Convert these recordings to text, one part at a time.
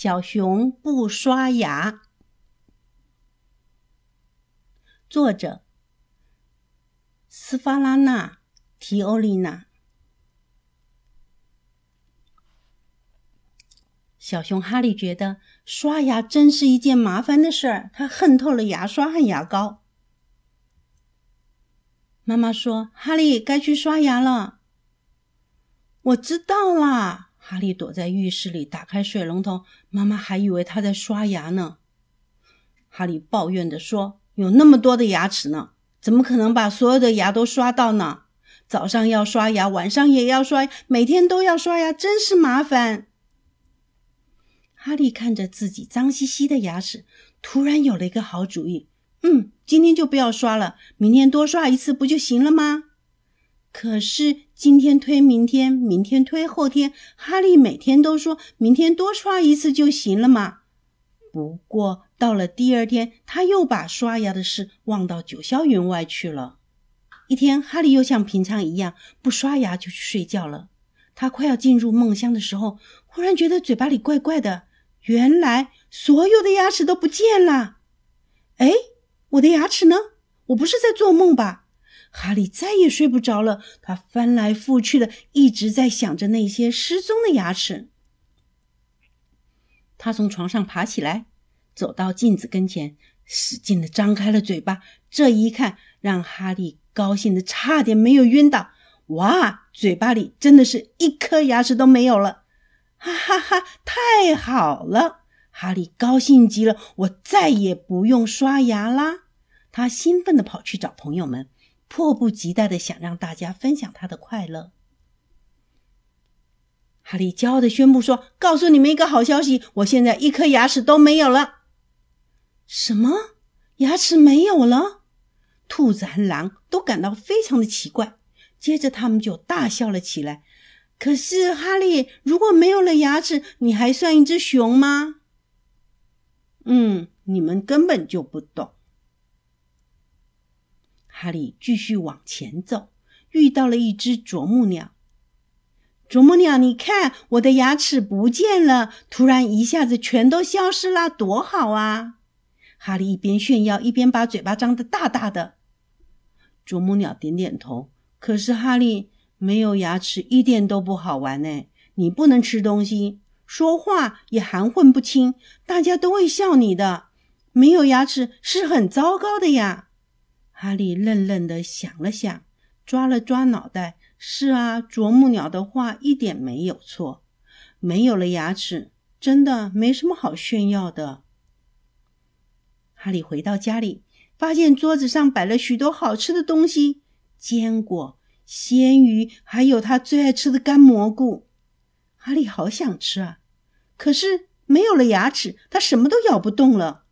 小熊不刷牙。作者：斯法拉纳·提欧丽娜。小熊哈利觉得刷牙真是一件麻烦的事儿，他恨透了牙刷和牙膏。妈妈说：“哈利，该去刷牙了。”我知道啦。哈利躲在浴室里，打开水龙头。妈妈还以为他在刷牙呢。哈利抱怨地说：“有那么多的牙齿呢，怎么可能把所有的牙都刷到呢？早上要刷牙，晚上也要刷，每天都要刷牙，真是麻烦。”哈利看着自己脏兮兮的牙齿，突然有了一个好主意。嗯，今天就不要刷了，明天多刷一次不就行了吗？可是今天推明天，明天推后天，哈利每天都说明天多刷一次就行了嘛。不过到了第二天，他又把刷牙的事忘到九霄云外去了。一天，哈利又像平常一样不刷牙就去睡觉了。他快要进入梦乡的时候，忽然觉得嘴巴里怪怪的。原来所有的牙齿都不见了！哎，我的牙齿呢？我不是在做梦吧？哈利再也睡不着了，他翻来覆去的一直在想着那些失踪的牙齿。他从床上爬起来，走到镜子跟前，使劲的张开了嘴巴。这一看，让哈利高兴的差点没有晕倒。哇，嘴巴里真的是一颗牙齿都没有了！哈哈哈！太好了，哈利高兴极了，我再也不用刷牙啦！他兴奋地跑去找朋友们，迫不及待的想让大家分享他的快乐。哈利骄傲的宣布说：“告诉你们一个好消息，我现在一颗牙齿都没有了。”什么？牙齿没有了？兔子和狼都感到非常的奇怪，接着他们就大笑了起来。可是，哈利，如果没有了牙齿，你还算一只熊吗？嗯，你们根本就不懂。哈利继续往前走，遇到了一只啄木鸟。啄木鸟，你看，我的牙齿不见了，突然一下子全都消失了，多好啊！哈利一边炫耀，一边把嘴巴张得大大的。啄木鸟点点头。可是，哈利。没有牙齿一点都不好玩呢。你不能吃东西，说话也含混不清，大家都会笑你的。没有牙齿是很糟糕的呀。哈利愣愣的想了想，抓了抓脑袋。是啊，啄木鸟的话一点没有错。没有了牙齿，真的没什么好炫耀的。哈利回到家里，发现桌子上摆了许多好吃的东西，坚果。鲜鱼，还有他最爱吃的干蘑菇，哈利好想吃啊！可是没有了牙齿，他什么都咬不动了。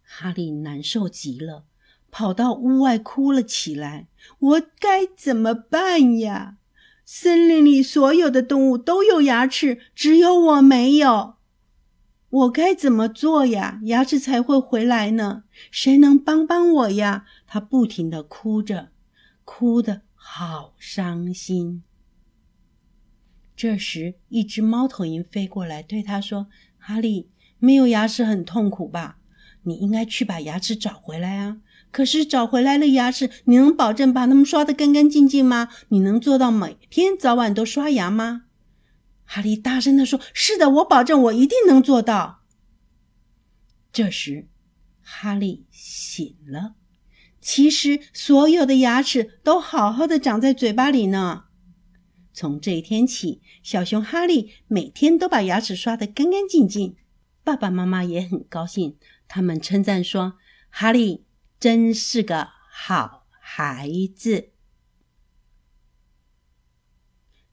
哈利难受极了，跑到屋外哭了起来。我该怎么办呀？森林里所有的动物都有牙齿，只有我没有。我该怎么做呀？牙齿才会回来呢？谁能帮帮我呀？他不停的哭着。哭得好伤心。这时，一只猫头鹰飞过来，对他说：“哈利，没有牙齿很痛苦吧？你应该去把牙齿找回来啊！可是找回来了牙齿，你能保证把它们刷得干干净净吗？你能做到每天早晚都刷牙吗？”哈利大声地说：“是的，我保证，我一定能做到。”这时，哈利醒了。其实，所有的牙齿都好好的长在嘴巴里呢。从这一天起，小熊哈利每天都把牙齿刷得干干净净。爸爸妈妈也很高兴，他们称赞说：“哈利真是个好孩子。”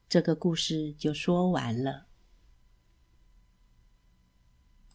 这个故事就说完了。